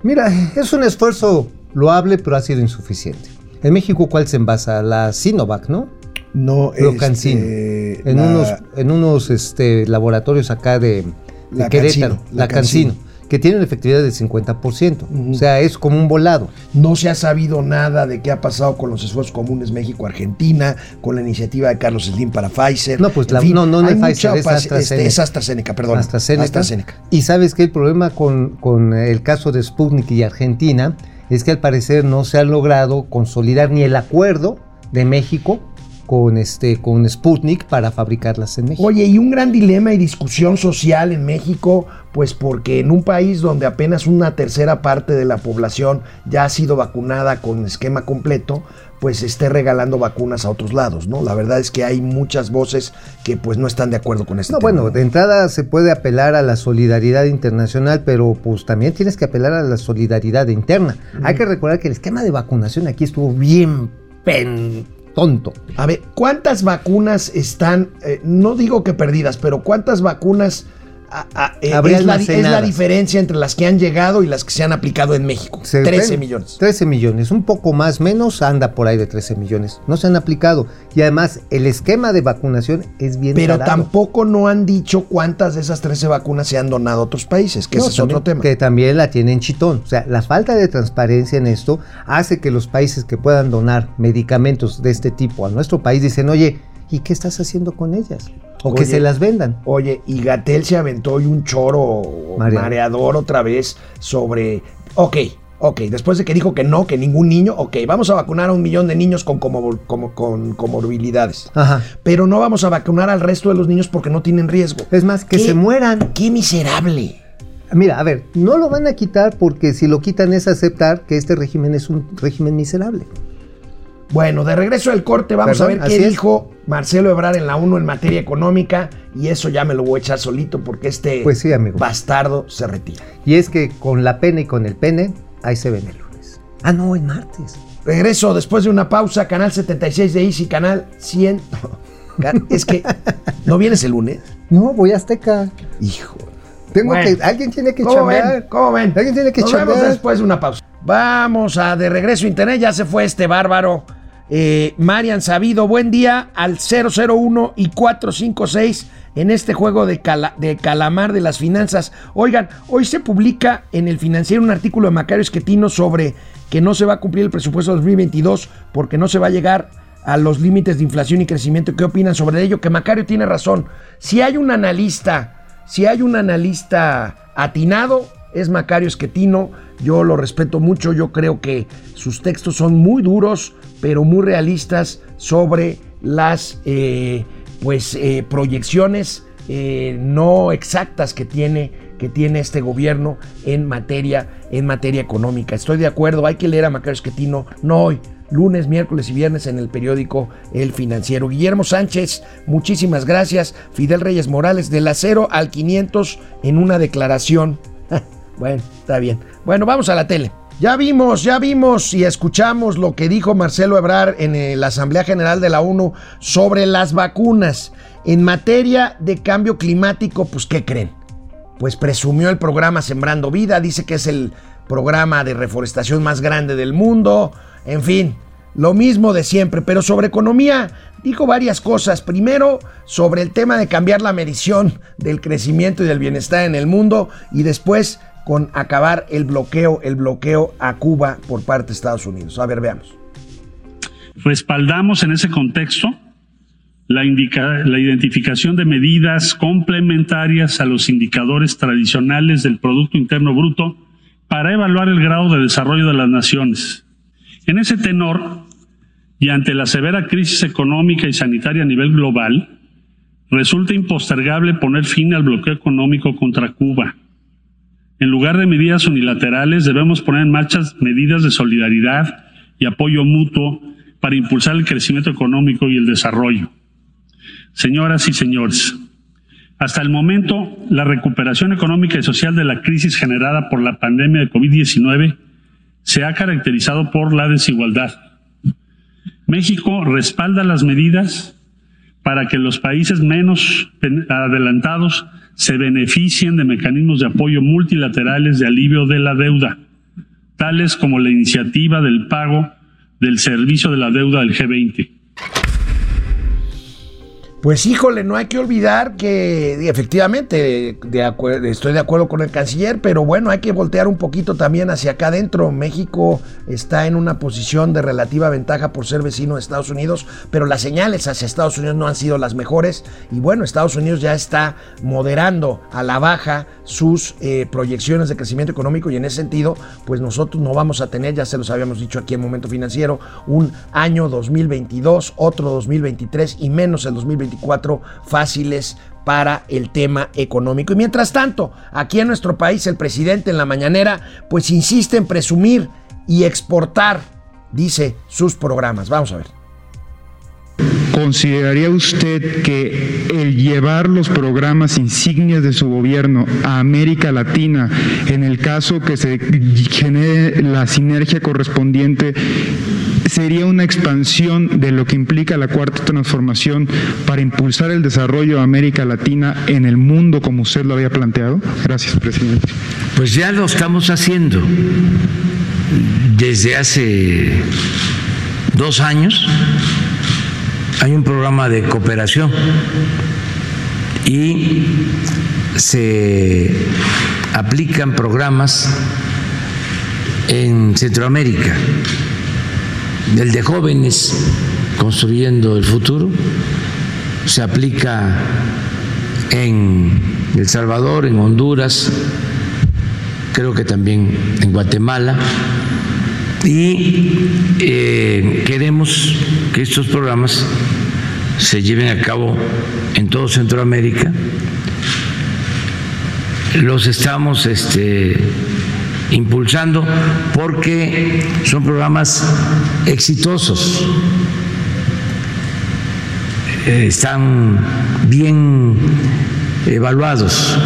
Mira, es un esfuerzo loable, pero ha sido insuficiente. En México, ¿cuál se envasa? La Sinovac, ¿no? No, Lo este, Cancino. En la- unos, en unos este, laboratorios acá de, de La Querétaro, Cancino, la la Cancino, Cancino. Que tiene una efectividad del 50%. Ujú. O sea, es como un volado. No se ha sabido nada de qué ha pasado con los esfuerzos comunes México-Argentina, con la iniciativa de Carlos Slim para Pfizer. No, pues la- fin, no, no, no es Pfizer, es opa- AstraZeneca. este, es AstraZeneca, perdón. AstraZeneca. AstraZeneca. Y sabes que el problema con, con el caso de Sputnik y Argentina es que al parecer no se ha logrado consolidar ni el acuerdo de México con, este, con Sputnik para fabricarlas en México. Oye, y un gran dilema y discusión social en México, pues porque en un país donde apenas una tercera parte de la población ya ha sido vacunada con esquema completo, pues esté regalando vacunas a otros lados, ¿no? La verdad es que hay muchas voces que pues no están de acuerdo con este No, tema, bueno, ¿no? de entrada se puede apelar a la solidaridad internacional, pero pues también tienes que apelar a la solidaridad interna. Hay que recordar que el esquema de vacunación aquí estuvo bien pen A ver, ¿cuántas vacunas están, eh, no digo que perdidas, pero cuántas vacunas a- a- eh, es, la, es la diferencia entre las que han llegado y las que se han aplicado en México? Se 13 ven- millones. 13 millones, un poco más, menos, anda por ahí de 13 millones. No se han aplicado. Y además, el esquema de vacunación es bien Pero tarado. tampoco no han dicho cuántas de esas 13 vacunas se han donado a otros países, que No, ese es también- otro tema. Que también la tienen chitón. O sea, la falta de transparencia en esto hace que los países que puedan donar medicamentos de este tipo a nuestro país dicen, oye, ¿y qué estás haciendo con ellas? O que Oye, se las vendan. Oye, y Gatel se aventó hoy un choro Mareador. mareador otra vez sobre. Ok, ok, después de que dijo que no, que ningún niño, ok, vamos a vacunar a un millón de niños con, como, como- con comorbilidades. Ajá. Pero no vamos a vacunar al resto de los niños porque no tienen riesgo. Es más, que se mueran. ¡Qué miserable! Mira, a ver, no lo van a quitar porque si lo quitan es aceptar que este régimen es un régimen miserable. Bueno, de regreso al corte, vamos Perdón, a ver qué es. dijo Marcelo Ebrard en la 1 en materia económica. Y eso ya me lo voy a echar solito porque este Pues sí, amigo. bastardo se retira. Y es que con la pena y con el pene, ahí se ven el lunes. Ah, no, el martes. Regreso después de una pausa, canal 76 de Easy, canal 100. (laughs) Es que, ¿no vienes el lunes? No, voy a Azteca. Hijo. Tengo Bueno. que, alguien tiene que ¿Cómo ven? ¿Cómo ven? Alguien tiene que Nos vemos después de una pausa. Vamos a de regreso a internet. Ya se fue este bárbaro. Eh, Marian Sabido, buen día al 001 y 456 en este juego de, de calamar de las finanzas. Oigan, hoy se publica en el financiero un artículo de Macario Esquetino sobre que no se va a cumplir el presupuesto 2022 porque no se va a llegar a los límites de inflación y crecimiento. ¿Qué opinan sobre ello? Que Macario tiene razón. Si hay un analista, si hay un analista atinado, es Macario Esquetino. Yo lo respeto mucho. Yo creo que sus textos son muy duros, pero muy realistas sobre las eh, pues, eh, proyecciones eh, no exactas que tiene, que tiene este gobierno en materia, en materia económica. Estoy de acuerdo, hay que leer a Macario Esquetino, no hoy, lunes, miércoles y viernes en el periódico El Financiero. Guillermo Sánchez, muchísimas gracias. Fidel Reyes Morales, del acero al 500 en una declaración. (laughs) bueno, está bien. Bueno, vamos a la tele. Ya vimos, ya vimos y escuchamos lo que dijo Marcelo Ebrard en eh, la Asamblea General de la ONU sobre las vacunas. En materia de cambio climático, pues ¿qué creen? Pues presumió el programa Sembrando Vida, dice que es el programa de reforestación más grande del mundo, en fin, lo mismo de siempre, pero sobre economía dijo varias cosas. Primero, sobre el tema de cambiar la medición del crecimiento y del bienestar en el mundo y después con acabar el bloqueo, el bloqueo a Cuba por parte de Estados Unidos. A ver, veamos. Respaldamos en ese contexto la, la identificación de medidas complementarias a los indicadores tradicionales del Producto Interno Bruto para evaluar el grado de desarrollo de las naciones. En ese tenor, y ante la severa crisis económica y sanitaria a nivel global, resulta impostergable poner fin al bloqueo económico contra Cuba. En lugar de medidas unilaterales, debemos poner en marcha medidas de solidaridad y apoyo mutuo para impulsar el crecimiento económico y el desarrollo. Señoras y señores, hasta el momento, la recuperación económica y social de la crisis generada por la pandemia de COVID-19 se ha caracterizado por la desigualdad. México respalda las medidas para que los países menos adelantados se beneficien de mecanismos de apoyo multilaterales de alivio de la deuda, tales como la iniciativa del pago del servicio de la deuda del G20. Pues híjole, no hay que olvidar que efectivamente de estoy de acuerdo con el canciller, pero bueno, hay que voltear un poquito también hacia acá adentro. México está en una posición de relativa ventaja por ser vecino de Estados Unidos, pero las señales hacia Estados Unidos no han sido las mejores y bueno, Estados Unidos ya está moderando a la baja sus eh, proyecciones de crecimiento económico y en ese sentido, pues nosotros no vamos a tener, ya se los habíamos dicho aquí en Momento Financiero, un año 2022, otro 2023 y menos el 2024 fáciles para el tema económico. Y mientras tanto, aquí en nuestro país el presidente en la mañanera pues insiste en presumir y exportar, dice, sus programas. Vamos a ver. ¿Consideraría usted que el llevar los programas insignias de su gobierno a América Latina, en el caso que se genere la sinergia correspondiente, sería una expansión de lo que implica la cuarta transformación para impulsar el desarrollo de América Latina en el mundo como usted lo había planteado? Gracias, presidente. Pues ya lo estamos haciendo desde hace dos años. Hay un programa de cooperación y se aplican programas en Centroamérica, el de jóvenes construyendo el futuro, se aplica en El Salvador, en Honduras, creo que también en Guatemala, y eh, queremos que estos programas se lleven a cabo en todo Centroamérica. Los estamos este, impulsando porque son programas exitosos, Eh, están bien evaluados.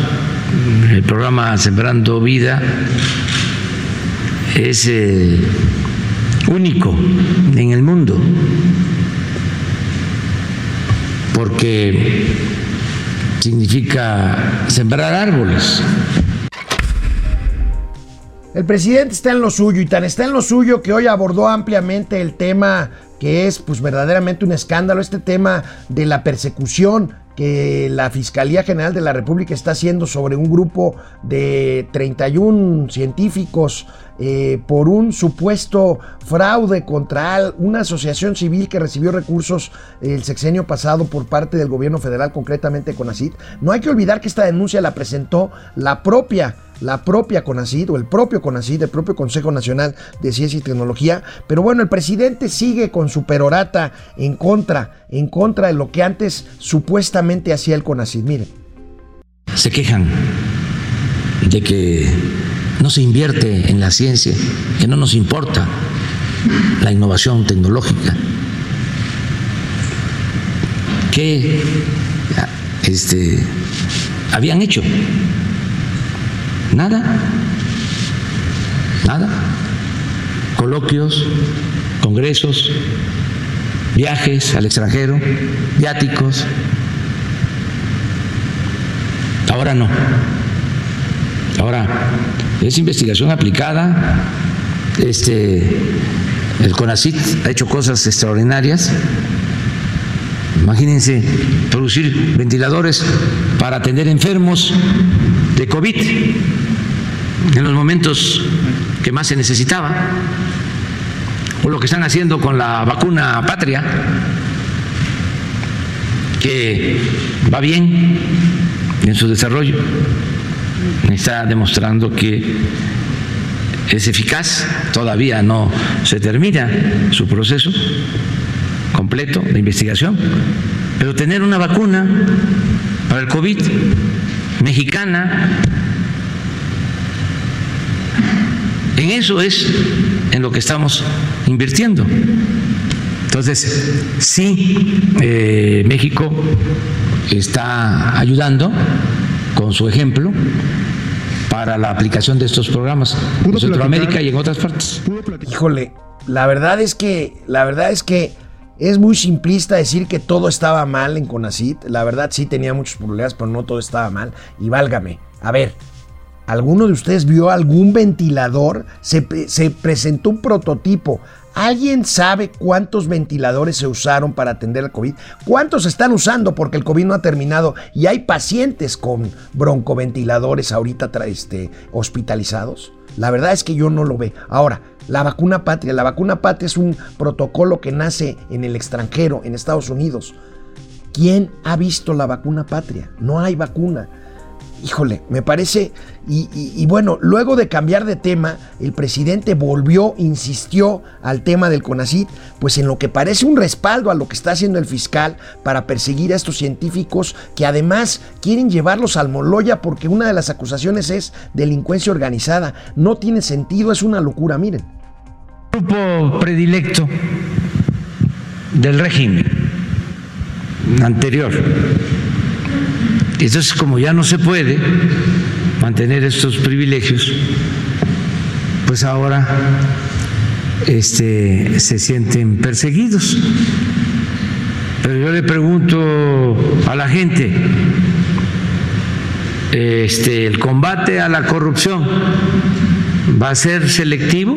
El programa Sembrando Vida es eh, único en el mundo porque significa sembrar árboles. El presidente está en lo suyo y tan está en lo suyo que hoy abordó ampliamente el tema que es pues verdaderamente un escándalo, este tema de la persecución que la Fiscalía General de la República está haciendo sobre un grupo de 31 científicos eh, por un supuesto fraude contra una asociación civil que recibió recursos el sexenio pasado por parte del gobierno federal, concretamente CONACIT. No hay que olvidar que esta denuncia la presentó la propia la propia CONACID o el propio CONACID, el propio Consejo Nacional de Ciencia y Tecnología. Pero bueno, el presidente sigue con su perorata en contra, en contra de lo que antes supuestamente hacía el CONACID. Miren. Se quejan de que no se invierte en la ciencia, que no nos importa la innovación tecnológica. ¿Qué este, habían hecho? Nada. Nada. Coloquios, congresos, viajes al extranjero, viáticos. Ahora no. Ahora es investigación aplicada. Este, el CONACIT ha hecho cosas extraordinarias. Imagínense producir ventiladores para atender enfermos de COVID en los momentos que más se necesitaba, o lo que están haciendo con la vacuna patria, que va bien en su desarrollo, está demostrando que es eficaz, todavía no se termina su proceso completo de investigación, pero tener una vacuna para el COVID mexicana, en eso es en lo que estamos invirtiendo. Entonces, sí, eh, México está ayudando con su ejemplo para la aplicación de estos programas en Centroamérica y en otras partes. Híjole, la verdad es que, la verdad es que es muy simplista decir que todo estaba mal en Conacit. La verdad sí tenía muchos problemas, pero no todo estaba mal. Y válgame, a ver, ¿alguno de ustedes vio algún ventilador? Se, se presentó un prototipo ¿Alguien sabe cuántos ventiladores se usaron para atender al COVID? ¿Cuántos están usando porque el COVID no ha terminado y hay pacientes con broncoventiladores ahorita este, hospitalizados? La verdad es que yo no lo veo. Ahora, la vacuna patria. La vacuna patria es un protocolo que nace en el extranjero, en Estados Unidos. ¿Quién ha visto la vacuna patria? No hay vacuna. Híjole, me parece, y, bueno, luego de cambiar de tema, el presidente volvió, insistió al tema del CONACIT, pues en lo que parece un respaldo a lo que está haciendo el fiscal para perseguir a estos científicos que además quieren llevarlos al Moloya porque una de las acusaciones es delincuencia organizada. No tiene sentido, es una locura, miren. grupo predilecto del régimen anterior. Entonces, como ya no se puede mantener estos privilegios, pues ahora este, se sienten perseguidos. Pero yo le pregunto a la gente, este, el combate a la corrupción va a ser selectivo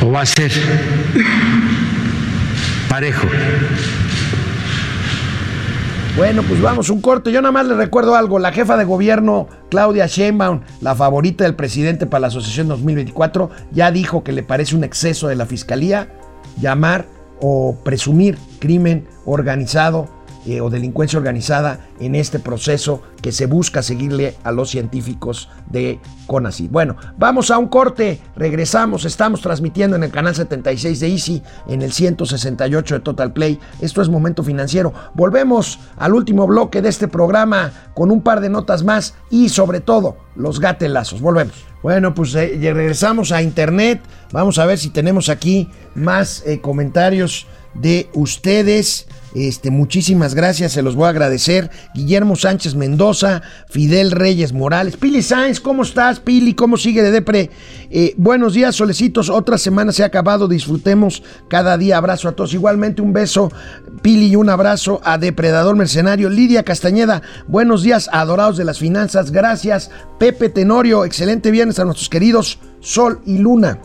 o va a ser parejo. Bueno, pues vamos, un corte. Yo nada más le recuerdo algo. La jefa de gobierno, Claudia Sheinbaum, la favorita del presidente para la Asociación 2024, ya dijo que le parece un exceso de la Fiscalía llamar o presumir crimen organizado eh, o delincuencia organizada en este proceso que se busca seguirle a los científicos de CONACYT. Bueno, vamos a un corte, regresamos, estamos transmitiendo en el canal 76 de Easy, en el 168 de Total Play. Esto es Momento Financiero. Volvemos al último bloque de este programa con un par de notas más y sobre todo los gatelazos. Volvemos. Bueno, pues eh, regresamos a internet. Vamos a ver si tenemos aquí más eh, comentarios de ustedes. Este, muchísimas gracias, se los voy a agradecer. Guillermo Sánchez Mendoza, Fidel Reyes Morales. Pili Sáenz, ¿cómo estás, Pili? ¿Cómo sigue de Depre? Eh, buenos días, solecitos. Otra semana se ha acabado. Disfrutemos cada día. Abrazo a todos. Igualmente, un beso, Pili, y un abrazo a Depredador Mercenario. Lidia Castañeda, buenos días, adorados de las finanzas. Gracias, Pepe Tenorio. Excelente viernes a nuestros queridos Sol y Luna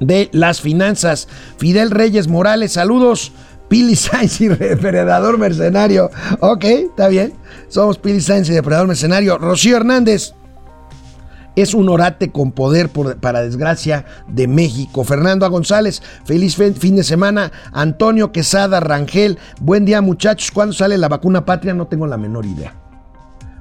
de las finanzas. Fidel Reyes Morales, saludos. Pili (laughs) Sainz y Depredador Mercenario. Ok, está bien. Somos Pili Sainz y Depredador Mercenario. Rocío Hernández. Es un orate con poder para desgracia de México. Fernando A. González, feliz fe- fin de semana. Antonio Quesada Rangel, buen día muchachos. ¿Cuándo sale la vacuna patria? No tengo la menor idea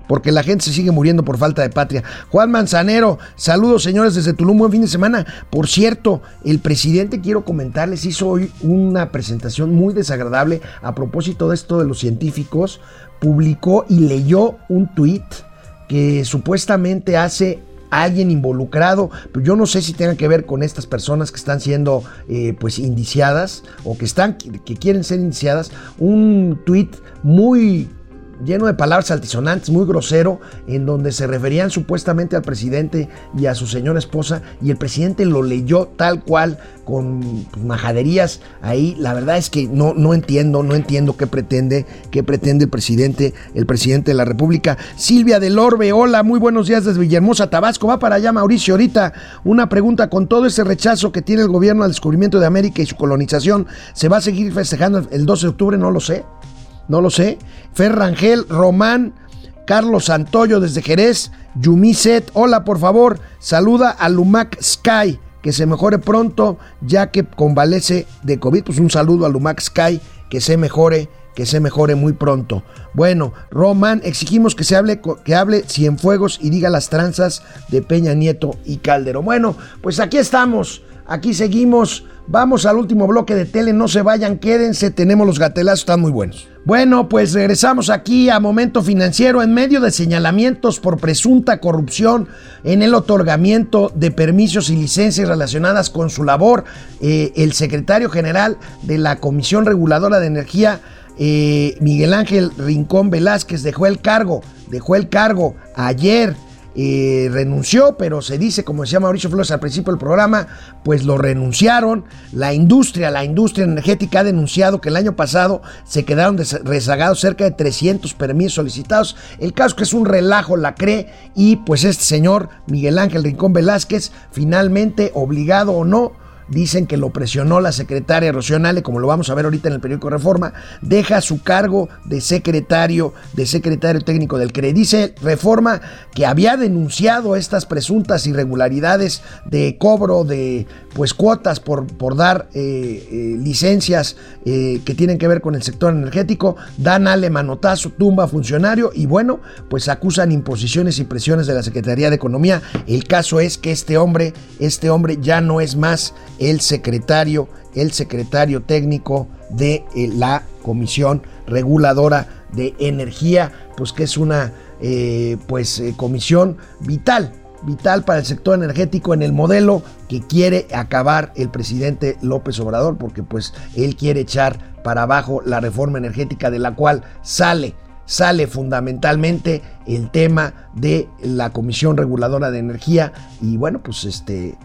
porque la gente se sigue muriendo por falta de patria. Juan Manzanero, saludos señores desde Tulum, buen fin de semana. Por cierto, el presidente, quiero comentarles, hizo hoy una presentación muy desagradable a propósito de esto de los científicos. Publicó y leyó un tuit que supuestamente hace alguien involucrado, pero yo no sé si tenga que ver con estas personas que están siendo eh, pues indiciadas o que están que quieren ser indiciadas, un tuit muy lleno de palabras altisonantes, muy grosero, en donde se referían supuestamente al presidente y a su señora esposa, y el presidente lo leyó tal cual, con majaderías ahí. La verdad es que no, no entiendo, no entiendo qué pretende, qué pretende el presidente, el presidente de la República. Silvia del Orbe, hola, muy buenos días desde Villahermosa, Tabasco. Va para allá, Mauricio, ahorita una pregunta, con todo ese rechazo que tiene el gobierno al descubrimiento de América y su colonización, ¿se va a seguir festejando el 12 de octubre? No lo sé. No lo sé. Fer Rangel, Román, Carlos Santoyo desde Jerez, Yumiset, hola por favor, saluda a Lumac Sky, que se mejore pronto ya que convalece de COVID. Pues un saludo a Lumac Sky, que se mejore, que se mejore muy pronto. Bueno, Román, exigimos que se hable, que hable Cienfuegos y diga las tranzas de Peña Nieto y Calderón. Bueno, pues aquí estamos, aquí seguimos. Vamos al último bloque de tele, no se vayan, quédense, tenemos los gatelazos, están muy buenos. Bueno, pues regresamos aquí a Momento Financiero en medio de señalamientos por presunta corrupción en el otorgamiento de permisos y licencias relacionadas con su labor. eh, el secretario general de la Comisión Reguladora de Energía, eh, Miguel Ángel Rincón Velázquez, dejó el cargo, dejó el cargo ayer. Eh, renunció, pero se dice, como decía Mauricio Flores al principio del programa, pues lo renunciaron. La industria, la industria energética ha denunciado que el año pasado se quedaron rezagados cerca de 300 permisos solicitados. El caso es que es un relajo, la cree, y pues este señor Miguel Ángel Rincón Velázquez, finalmente, obligado o no, dicen que lo presionó la secretaria Rocío como lo vamos a ver ahorita en el periódico Reforma, deja su cargo de secretario, de secretario técnico del CRE. Dice Reforma que había denunciado estas presuntas irregularidades de cobro de pues cuotas por, por dar eh, eh, licencias eh, que tienen que ver con el sector energético, dan ale manotazo, tumba funcionario y bueno, pues acusan imposiciones y presiones de la Secretaría de Economía. El caso es que este hombre, este hombre ya no es más el secretario, el secretario técnico de eh, la Comisión Reguladora de Energía, pues que es una eh, pues, eh, comisión vital, vital para el sector energético en el modelo que quiere acabar el presidente López Obrador, porque pues él quiere echar para abajo la reforma energética de la cual sale sale fundamentalmente el tema de la Comisión Reguladora de Energía y bueno, pues este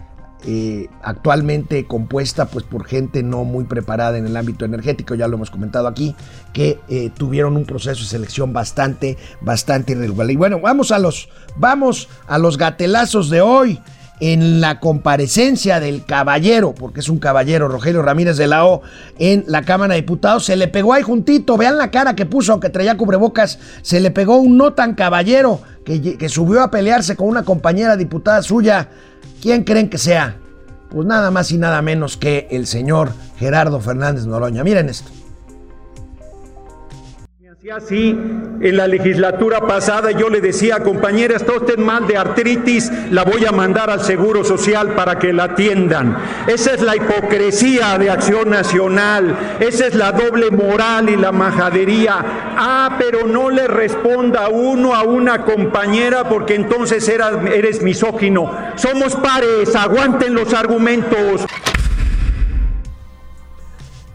eh, actualmente compuesta pues por gente no muy preparada en el ámbito energético, ya lo hemos comentado aquí, que eh, tuvieron un proceso de selección bastante, bastante irregular. Y bueno, vamos a los, vamos a los gatelazos de hoy en la comparecencia del caballero, porque es un caballero, Rogelio Ramírez de la O, en la Cámara de Diputados, se le pegó ahí juntito, vean la cara que puso, que traía cubrebocas, se le pegó un no tan caballero que, que subió a pelearse con una compañera diputada suya ¿Quién creen que sea? Pues nada más y nada menos que el señor Gerardo Fernández Noroña. Miren esto. Así en la legislatura pasada yo le decía, compañera, está usted mal de artritis, la voy a mandar al Seguro Social para que la atiendan. Esa es la hipocresía de Acción Nacional, esa es la doble moral y la majadería. Ah, pero no le responda uno a una compañera porque entonces eres misógino. Somos pares, aguanten los argumentos.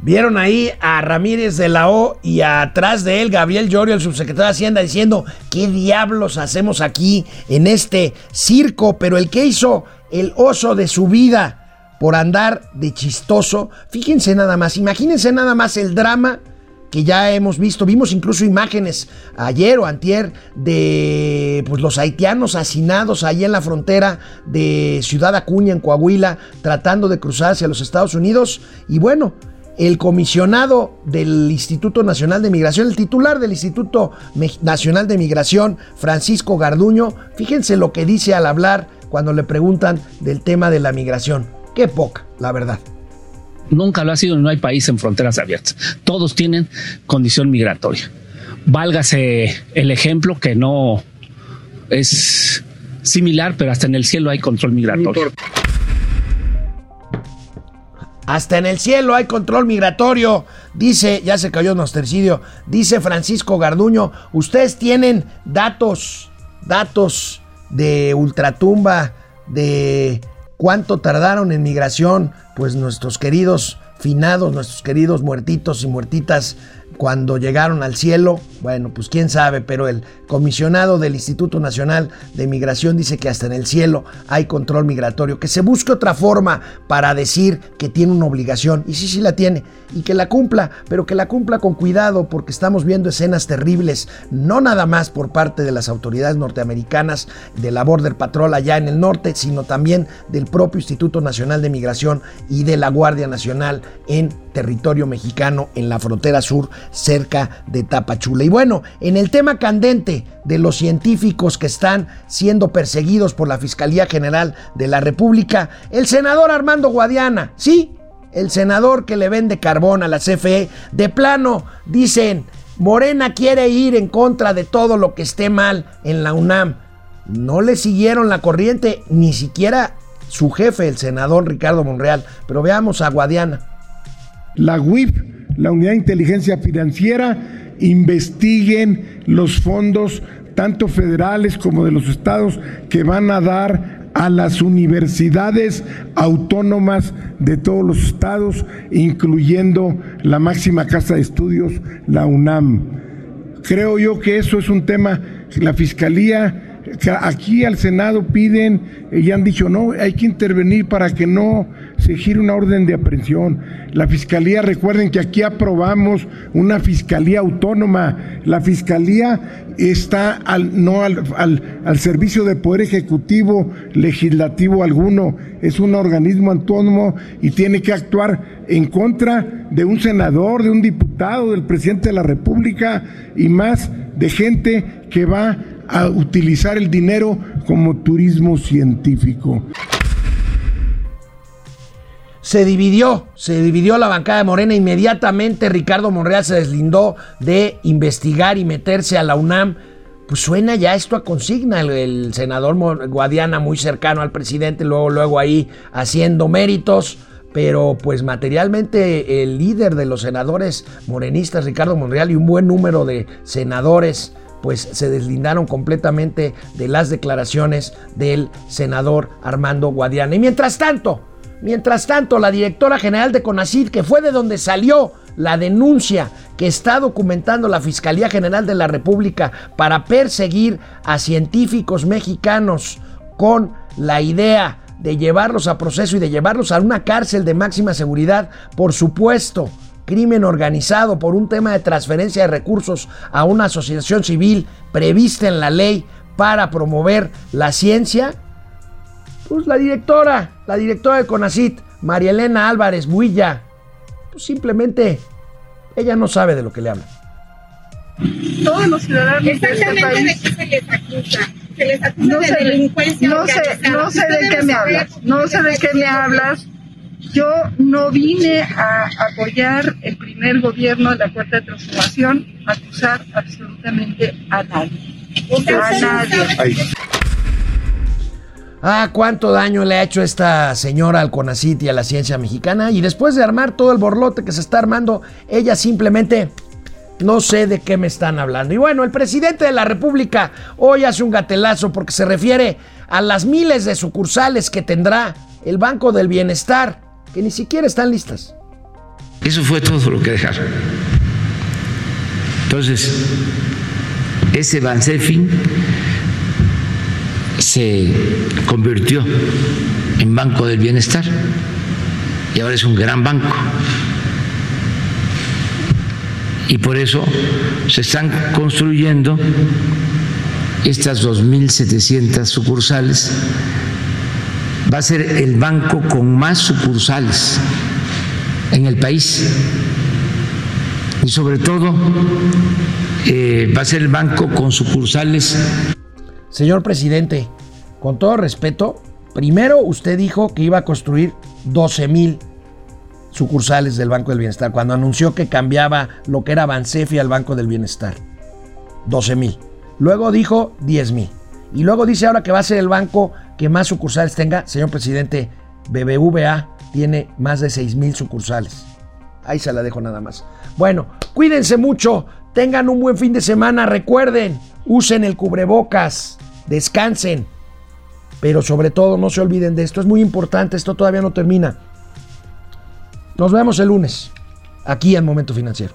Vieron ahí a Ramírez de la O y atrás de él Gabriel Llorio, el subsecretario de Hacienda, diciendo, ¿qué diablos hacemos aquí en este circo? Pero el que hizo el oso de su vida por andar de chistoso, fíjense nada más, imagínense nada más el drama que ya hemos visto, vimos incluso imágenes ayer o antier de pues, los haitianos hacinados ahí en la frontera de Ciudad Acuña, en Coahuila, tratando de cruzar hacia los Estados Unidos. Y bueno, el comisionado del Instituto Nacional de Migración, el titular del Instituto Nacional de Migración, Francisco Garduño, fíjense lo que dice al hablar cuando le preguntan del tema de la migración. Qué poca, la verdad. Nunca lo ha sido, no hay país en fronteras abiertas. Todos tienen condición migratoria. Válgase el ejemplo que no es similar, pero hasta en el cielo hay control migratorio. Hasta en el cielo hay control migratorio. Dice, ya se cayó Nostercidio, dice Francisco Garduño, ustedes tienen datos, datos de ultratumba, de cuánto tardaron en migración, pues nuestros queridos finados, nuestros queridos muertitos y muertitas cuando llegaron al cielo, bueno, pues quién sabe, pero el comisionado del Instituto Nacional de Migración dice que hasta en el cielo hay control migratorio, que se busque otra forma para decir que tiene una obligación, y sí, sí la tiene, y que la cumpla, pero que la cumpla con cuidado, porque estamos viendo escenas terribles, no nada más por parte de las autoridades norteamericanas de la Border Patrol allá en el norte, sino también del propio Instituto Nacional de Migración y de la Guardia Nacional en territorio mexicano, en la frontera sur cerca de Tapachula. Y bueno, en el tema candente de los científicos que están siendo perseguidos por la Fiscalía General de la República, el senador Armando Guadiana, sí, el senador que le vende carbón a la CFE, de plano dicen, Morena quiere ir en contra de todo lo que esté mal en la UNAM. No le siguieron la corriente, ni siquiera su jefe, el senador Ricardo Monreal. Pero veamos a Guadiana. La WIP la Unidad de Inteligencia Financiera, investiguen los fondos, tanto federales como de los estados, que van a dar a las universidades autónomas de todos los estados, incluyendo la máxima casa de estudios, la UNAM. Creo yo que eso es un tema, la Fiscalía aquí al Senado piden eh, y han dicho no, hay que intervenir para que no una orden de aprehensión. La Fiscalía, recuerden que aquí aprobamos una Fiscalía autónoma. La Fiscalía está al, no al, al, al servicio de Poder Ejecutivo, Legislativo alguno. Es un organismo autónomo y tiene que actuar en contra de un senador, de un diputado, del presidente de la República y más de gente que va a utilizar el dinero como turismo científico. Se dividió, se dividió la bancada de Morena. Inmediatamente Ricardo Monreal se deslindó de investigar y meterse a la UNAM. Pues suena ya esto a consigna. El, senador Guadiana, muy cercano al presidente, luego, luego ahí haciendo méritos pero pues materialmente el líder de los senadores morenistas, Ricardo Monreal, y un buen número de senadores, pues se deslindaron completamente de las declaraciones del senador Armando Guadiana. Y mientras tanto, mientras tanto, la directora general de CONACID, que fue de donde salió la denuncia que está documentando la Fiscalía General de la República para perseguir a científicos mexicanos con la idea de llevarlos a proceso y de llevarlos a una cárcel de máxima seguridad, por supuesto, crimen organizado por un tema de transferencia de recursos a una asociación civil prevista en la ley para promover la ciencia, pues la directora, la directora de CONACIT, María Elena Álvarez Builla, pues simplemente ella no sabe de lo que le habla. Todos los ciudadanos de este país de qué se les acusa. Se les acusa no de sé, delincuencia no sé, no sé de qué me hablas, no sé de qué me hablas. Yo no vine a apoyar el primer gobierno de la Cuarta Transformación, a acusar absolutamente a nadie. A nadie. Ah, cuánto daño le ha hecho esta señora al CONACIT y a la ciencia mexicana. Y después de armar todo el borlote que se está armando, ella simplemente no sé de qué me están hablando. Y bueno, el presidente de la República hoy hace un gatelazo porque se refiere a las miles de sucursales que tendrá el Banco del Bienestar, que ni siquiera están listas. Eso fue todo lo que dejaron. Entonces, ese Bansefi se convirtió en Banco del Bienestar y ahora es un gran banco. Y por eso se están construyendo estas 2.700 sucursales. Va a ser el banco con más sucursales en el país. Y sobre todo eh, va a ser el banco con sucursales. Señor presidente, con todo respeto, primero usted dijo que iba a construir 12 mil sucursales del Banco del Bienestar, cuando anunció que cambiaba lo que era Bansefi al Banco del Bienestar. 12 mil. Luego dijo 10 mil. Y luego dice ahora que va a ser el banco que más sucursales tenga. Señor presidente, BBVA tiene más de 6 mil sucursales. Ahí se la dejo nada más. Bueno, cuídense mucho. Tengan un buen fin de semana. Recuerden, usen el cubrebocas. Descansen. Pero sobre todo no se olviden de esto. Es muy importante. Esto todavía no termina. Nos vemos el lunes. Aquí en Momento Financiero.